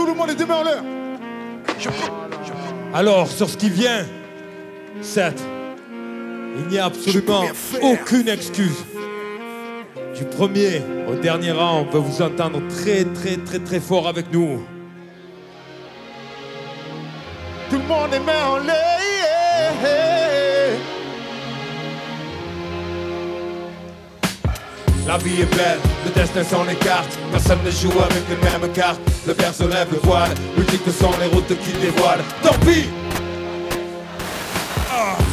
Tout le monde est l'air. Alors, sur ce qui vient, 7, il n'y a absolument aucune excuse. Du premier au dernier rang, on veut vous entendre très très très très fort avec nous. Tout le monde est main en l'air. La vie est belle, le destin s'en écarte. Personne ne joue avec les mêmes cartes. Le père se lève le voile, multiples sont les routes qui dévoilent. Tant pis!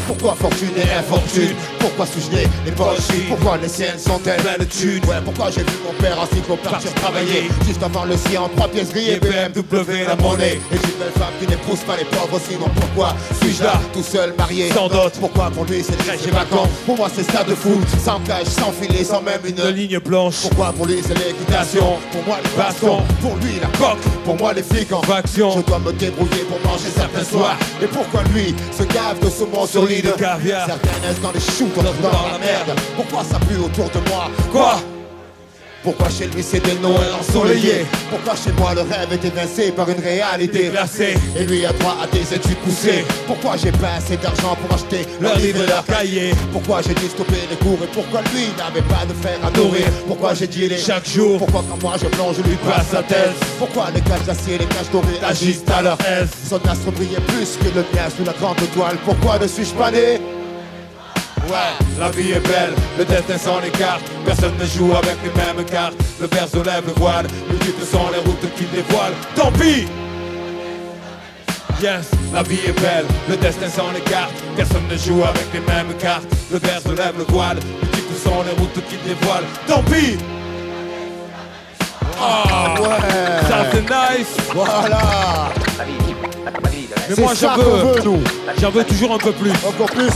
Pourquoi fortune et infortune Pourquoi suis-je né les poches Pourquoi les siennes sont-elles de thunes Ouais, pourquoi j'ai vu mon père ainsi qu'on partir travailler Juste avant le sien en trois pièces grillées BMW la monnaie. Et une belle femme qui n'épouse pas les pauvres Sinon pourquoi suis-je là tout seul marié Sans dot. Pourquoi pour lui c'est très vacances Pour moi c'est stade de foot Sans cage, sans filet, sans même une Une ligne blanche, Pourquoi pour lui c'est l'équitation Pour moi les bastons. Pour lui la coque. Pour moi les flics en Faction. Je dois me débrouiller pour manger certains soirs. Et pourquoi lui se gave de saumon sur lit de caviar. Certains naissent dans les choux, dans la merde. Pourquoi ça pue autour de moi? Quoi? Pourquoi chez lui c'est des noms ensoleillés Pourquoi chez moi le rêve est évincé par une réalité Déclassée. Et lui a droit à des études poussées. Pourquoi j'ai pas assez d'argent pour acheter leur livre et leur cahier. Pourquoi j'ai dû stopper les cours et pourquoi lui n'avait pas de fer à nourrir? Pourquoi j'ai dit les Chaque jour. Pourquoi quand moi je plonge je lui passe sa thèse. Pourquoi les cages d'acier et les cages dorées agissent à leur aise? Son astre brillait plus que le mien sous la grande étoile Pourquoi ne suis-je pas né? La vie est belle, le destin s'en écarte. Personne ne joue avec les mêmes cartes. Le verre se lève le voile, multiples sont les routes qui dévoilent. Tant pis! Yes, la vie est belle, le destin sans les cartes, Personne ne joue avec les mêmes cartes. Le verre se lève le voile, multiples sont les routes qui dévoilent. Tant pis! Oh ouais Ça c'est nice Voilà Mais moi j'en veux. J'en veux toujours un peu plus Encore plus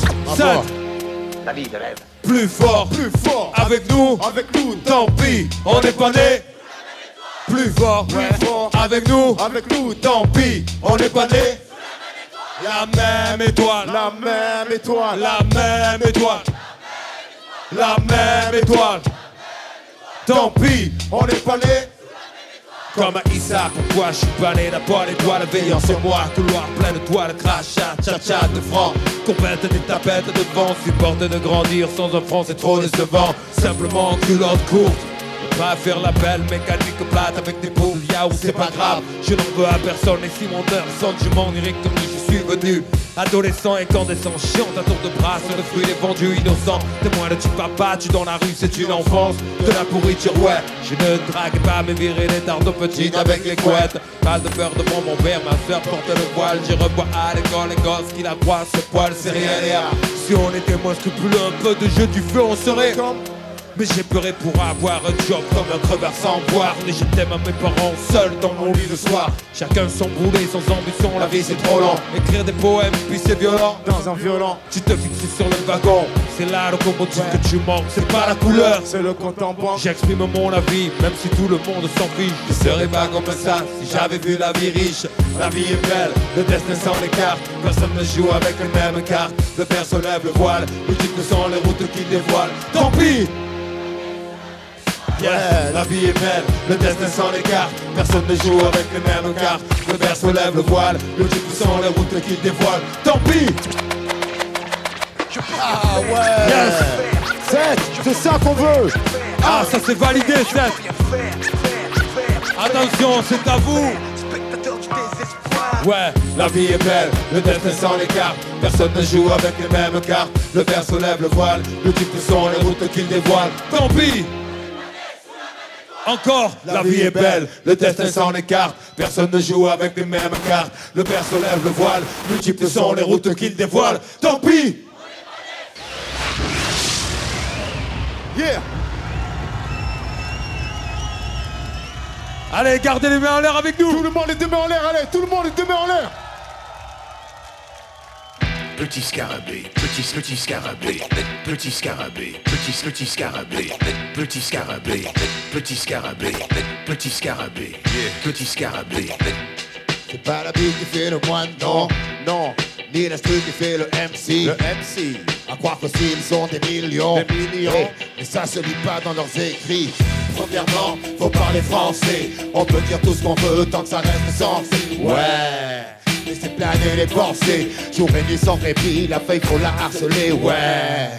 vie de rêve. Plus fort, plus fort, avec nous, avec nous, tant pis, on n'est pas né. Plus fort, plus fort, avec nous, avec nous, tant pis, on n'est pas né. La même étoile, la même étoile, la même étoile, la même étoile. Tant pis, on n'est pas né comme à Issa, pourquoi je suis pas né d'abord l'étoile veillant sur moi, couloir plein de toiles, crachat, tcha de francs, compète des tapettes de vent, supporte de grandir sans un franc, c'est trop décevant, simplement culotte courte. Pas faire la belle mécanique plate avec des boules yaourt, c'est pas grave, je n'en veux à personne et si mon heure sonne, je m'en irai comme je suis venu. Adolescent incandescent, chiant à tour de bras sur le fruit des vendus innocents. Témoin de tu papa, tu dans la rue, c'est une enfance. De la pourriture, ouais. Je ne drague pas, mais virer les tartes petites avec les couettes. Pas de peur devant mon père, ma soeur porte le voile. J'y revois à l'école les gosses qui la croient, ce poil, c'est rien, rien. Si on était moins scrupuleux, un peu de jeu du feu, on serait comme. Mais j'ai pleuré pour avoir un job comme un creveur sans boire. Mais j'étais à mes parents seul dans mon lit le soir. Chacun son brûlé, sans ambition, la vie c'est trop long Écrire des poèmes, puis c'est violent. Dans un violent. Tu te fixes sur le wagon. C'est la locomotive que tu manques, c'est pas la couleur. C'est le compte en banque J'exprime mon avis, même si tout le monde s'en fiche. Je serais pas comme ça si j'avais vu la vie riche. La vie est belle, le destin s'en écarte Personne ne joue avec les mêmes cartes. Le père se lève le voile, multiples sont les routes qu'il dévoile Tant pis La vie est belle, le destin s'en écarte. Personne ne joue avec les mêmes cartes. Le père se lève le voile, multiples sont les routes qu'il dévoile Tant pis. Ah ouais. Yes. 7 C'est ça qu'on veut. Ah, ça c'est validé, Seth Attention, c'est à vous. Ouais, la vie est belle, le destin s'en écarte. Personne ne joue avec les mêmes cartes. Le père se lève le voile, le type sont les routes qu'il dévoile Tant pis encore, la vie est belle, le destin s'en écarte Personne ne joue avec les mêmes cartes. Le père se lève le voile, multiples sont les routes qu'il dévoile. Tant pis! Yeah. Allez, gardez les mains en l'air avec nous. Tout le monde est demain en l'air, allez Tout le monde est demain en l'air Petit scarabée, petit petit scarabée, petit scarabée, petit petit scarabée, petit scarabée, petit scarabée, petit scarabée, petit scarabée. C'est pas la bille qui fait le moine, non, non Ni l'instru qui fait le MC Le MC À croire que s'ils ont des millions, Des millions. mais ça se lit pas dans leurs écrits. Premièrement, faut parler français. On peut dire tout ce qu'on veut tant que ça reste sensé. Ouais. Laissez planer les pensées. Jour et nuit sans répit, la feuille faut la harceler. Ouais.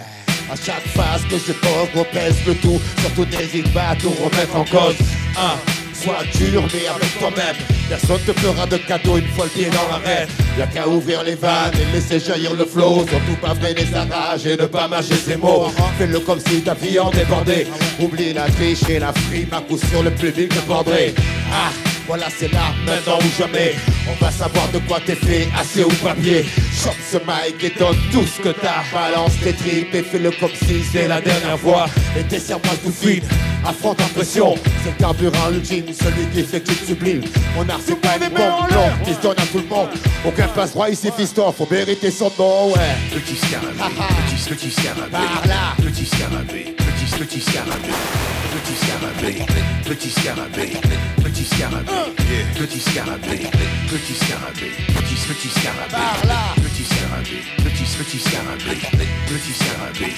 À chaque phase que je pose, on pèse le tout. Surtout n'hésite pas à tout remettre en cause. Un, sois dur mais avec toi-même. Personne te fera de cadeau une fois le pied dans l'arène. Y'a qu'à ouvrir les vannes et laisser jaillir le flot. Surtout pas freiner sa rage et ne pas mâcher ses mots. Fais-le comme si ta vie en débordait. Oublie la triche et la frime, à coup sur le public te. Ah, voilà c'est là, maintenant ou jamais. On va savoir de quoi t'es fait, assez ou papier. Chope ce mic et donne tout ce que t'as. Balance tes tripes et fais-le comme si c'est la dernière fois. Et tes serpents tout fine, affronte la pression. C'est le carburant ultime, celui qui fait te sublimes. Mon art c'est pas une bombe, non, qui se donne à tout le monde. Aucun passe droit ici, fiston, faut mériter son nom, ouais. Petit scarabée, Ah, ah. petit, petit scarabée, Par là. petit scarabée, petit, petit scarabée, petit scarabée, petit scarabée, petit scarabée, petit scarabée, petit scarabée, petit, petit scarabée, petit scarabée, petit, petit scarabée, petit scarabée,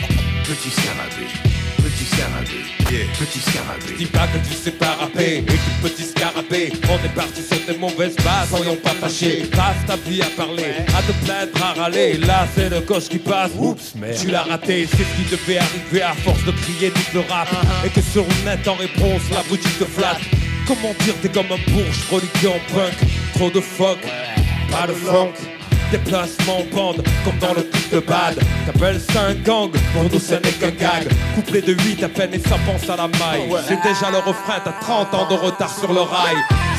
petit scarabée, petit scarabée, yeah, petit scarabée. Dis pas que tu sais pas rapper, écoute petit scarabée. On est parti sur des mauvaises bases, soyons pas fâchés. Passe ta vie à parler, à te plaindre, à râler. Là c'est le coche qui passe, oups, tu l'as raté C'est ce qui devait arriver à force de crier nique le rap Et que sur une net en réponse, la boutique te flatte. Comment dire, t'es comme un bourge, reliqué en punk. Trop de fuck, pas de funk Déplacement en bande, comme dans le clip de Bad. T'appelles ça un gang, pour nous ce n'est qu'un gag. Couplé de 8 à peine et ça pense à la maille. C'est déjà le refrain, t'as 30 ans de retard sur le rail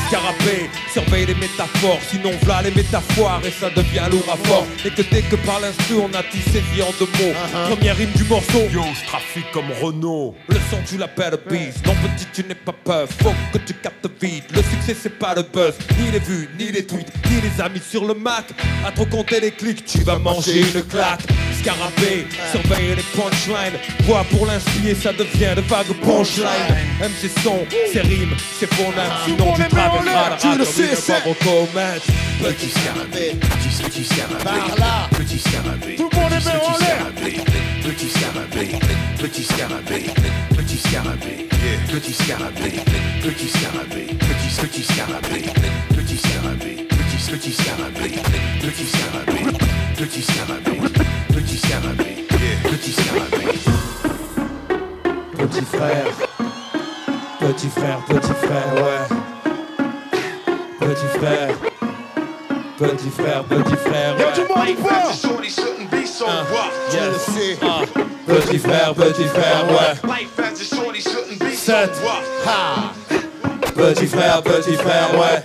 Scarabée, surveille les métaphores Sinon v'là les métaphores et ça devient lourd à fort. Et que dès que par l'instru on a tissé vie en deux mots. Première rime du morceau. Yo, je trafique comme Renault. le son tu l'appelles bise. Non petit tu n'es pas peur Faut que tu captes vite. Le succès c'est pas le buzz. Ni les vues, ni les tweets, ni les amis sur le Mac. À trop compter les clics tu vas manger une claque. Scarabée, surveille les punchlines. Bois pour l'inspirer ça devient de vagues punchlines. Ses sons, ses rimes, ses phonèmes Sinon tu traverseras Tu le sais, c'est- Petit scarabée, petit, petit scarabée, Par là. petit scarabée, Tout le monde est petit, bien en petit l'air. scarabée, petit scarabée, petit scarabée, petit scarabée, petit scarabée, petit scarabée, petit, petit scarabée, petit scarabée, petit, petit scarabée, petit scarabée, petit scarabée, petit scarabée, petit scarabée. Petit frère, petit frère, petit frère, ouais. Petit frère, petit frère, petit frère, ouais. Ah, Tu le yes. sais. Ah, Petit frère, petit frère, ouais. Sept. Ha! Petit frère, petit frère, ouais.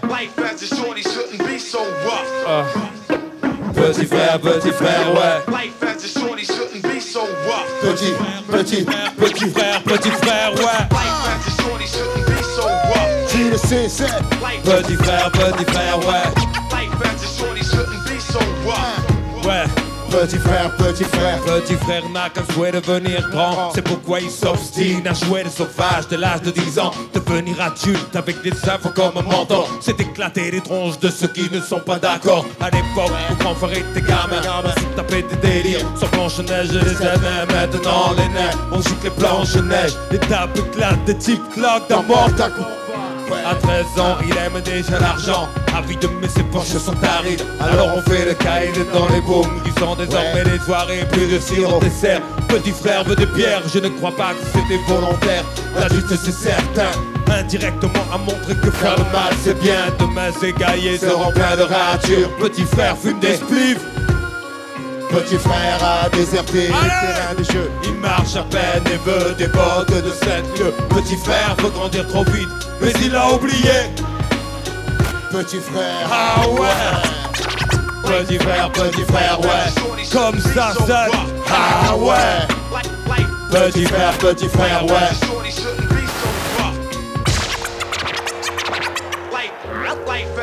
Ah. Petit frère, petit frère, ouais. Petit, petit, Petit frère, petit frère, ouais. Le. Petit frère, petit frère, ouais. Ouais. Petit frère, petit frère. Petit frère n'a qu'un souhait de devenir grand. C'est pourquoi il s'obstine à jouer le sauvage de l'âge de 10 ans. Devenir adulte avec des infos comme un mentor C'est éclater les tronches de ceux qui ne sont pas d'accord. À l'époque où grand frère était gamin se tapait des délires sur Blanche-Neige et les aimait Maintenant les nains, on gicle les Blanche-Neige. Les tapes éclatent des types cloques dans Mortal Kombat à 13 ans, il aime déjà l'argent. Avide, mais ses poches sont arides. Alors on fait le caïd dans les baumes qui sont désormais des soirées. Plus de sirop dessert. Petit frère veut des pierres. Je ne crois pas que c'était volontaire. La justice c'est certain. Indirectement à montrer que faire le mal c'est bien. Demain c'est gaillé, seront plein de ratures. Petit frère fume des spliffs. Petit frère a déserté le terrain de jeu. Il marche à peine et veut des bottes de 7 lieues. Petit frère veut grandir trop vite, mais il a oublié. Petit frère. Ah ouais Petit frère, petit frère, ouais Comme ça sonne Ah ouais Petit frère, petit frère, ouais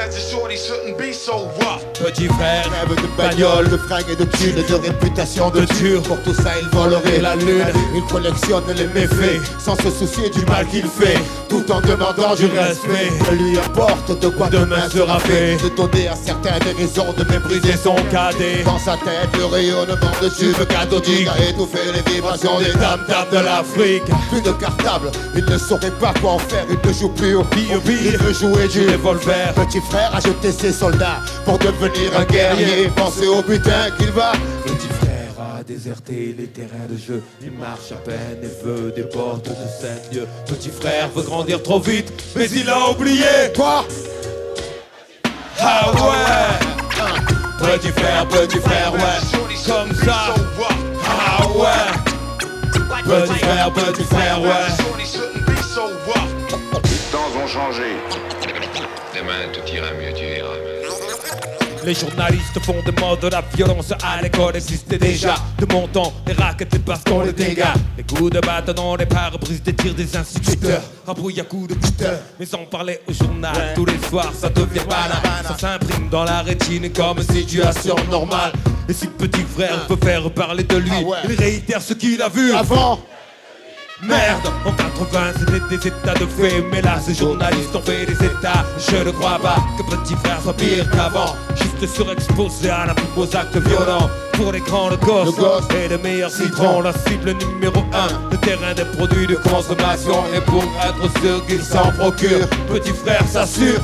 as a shorty shouldn't be so rough. Petit frère, Rêve de bagnole, de fringues et de thunes, de réputation de dur. Pour tout ça, il volerait la lune. Il collectionne les méfaits sans se soucier du mal qu'il fait, tout en demandant du respect. Que lui importe de quoi demain sera fait. De donner à certains des raisons de mépriser son cadet. Dans sa tête, le rayonnement de tube cathodique a étouffé les vibrations des dames Dame de l'Afrique, Plus de cartable, il ne saurait pas quoi en faire. Il ne joue plus au pire. il veut jouer du revolver. Petit frère a jeté ses soldats pour devenir un guerrier. Pensez au butin qu'il va. Petit frère a déserté les terrains de jeu. Il marche à peine et veut des portes de saint lieux. Petit frère veut grandir trop vite, mais il a oublié. Quoi? Ah ouais Petit frère, petit frère, ouais Comme ça Ah ouais Petit frère, petit frère, ouais. Les temps ont changé. Demain tout ira mieux, tu verras. Les journalistes font des modes de la violence à l'école existait déjà. De mon temps, les raquettes et bastons, les dégâts Les coups de bâton dans les pare-brises des tirs des instituteurs Embrouille à coups de cutter Mais sans parler au journal. Tous les soirs ça devient banal. Ça s'imprime dans la rétine comme situation normale. Et si petit frère peut faire parler de lui Ah ouais. Il réitère ce qu'il a vu. Avant Merde, en 80 c'était des états de fait. Mais là ces journalistes ont fait des états. Je ne crois pas que petit frère soit pire qu'avant. Juste surexposé à la plus beaux actes violents. Pour les grands le gosse, Le gosse. et le meilleur citron. La cible numéro 1 Le terrain des produits de consommation. Et pour être sûr qu'il s'en procure Petit frère s'assure.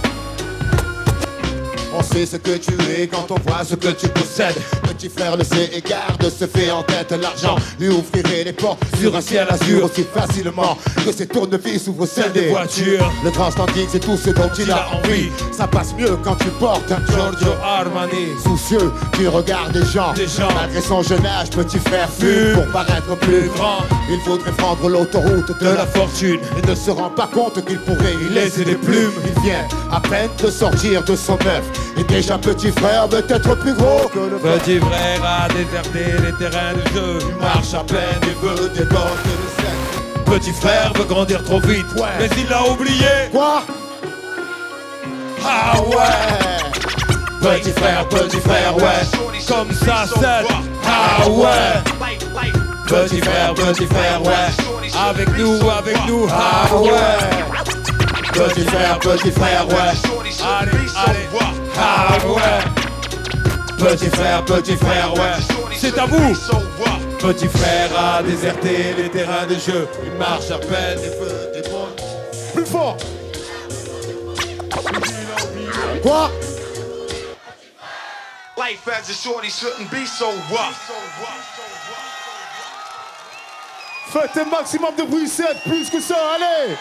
On sait ce que tu es quand on voit ce que tu possèdes. Petit frère le sait et garde se fait en tête l'argent. Lui ouvrirait les portes sur un ciel azur aussi facilement que ses tournevis ouvrent celles des voitures. Le transatlantique, c'est tout ce dont il a envie. Ça passe mieux quand tu portes un Giorgio Armani Soucieux du regard des gens. Des gens. Malgré son jeune âge, petit frère fume pour paraître plus grand. Il voudrait prendre l'autoroute de, de la fortune et ne se rend pas compte qu'il pourrait y laisser des plumes. Il vient à peine de sortir de son œuf. Et déjà petit frère veut être plus gros que le Petit frère a déserté les terrains de jeu Il marche à peine et veut des bottes de. Petit frère veut grandir trop vite Ouais. Mais il l'a oublié. Quoi? Ah ouais. Petit frère, petit frère, ouais. Comme ça, c'est Ah ouais. Petit frère, petit frère, ouais. Avec nous, avec nous, ah ouais. Petit frère, petit frère, ouais. Allez, allez, ah ouais. Petit frère, petit frère, ouais. C'est à vous. Petit frère a déserté les terrains de jeu. Il marche à peine et des bonnes Plus fort. Quoi? Life as a shorty shouldn't be so rough. Faites un maximum de bruit, c'est plus que ça, allez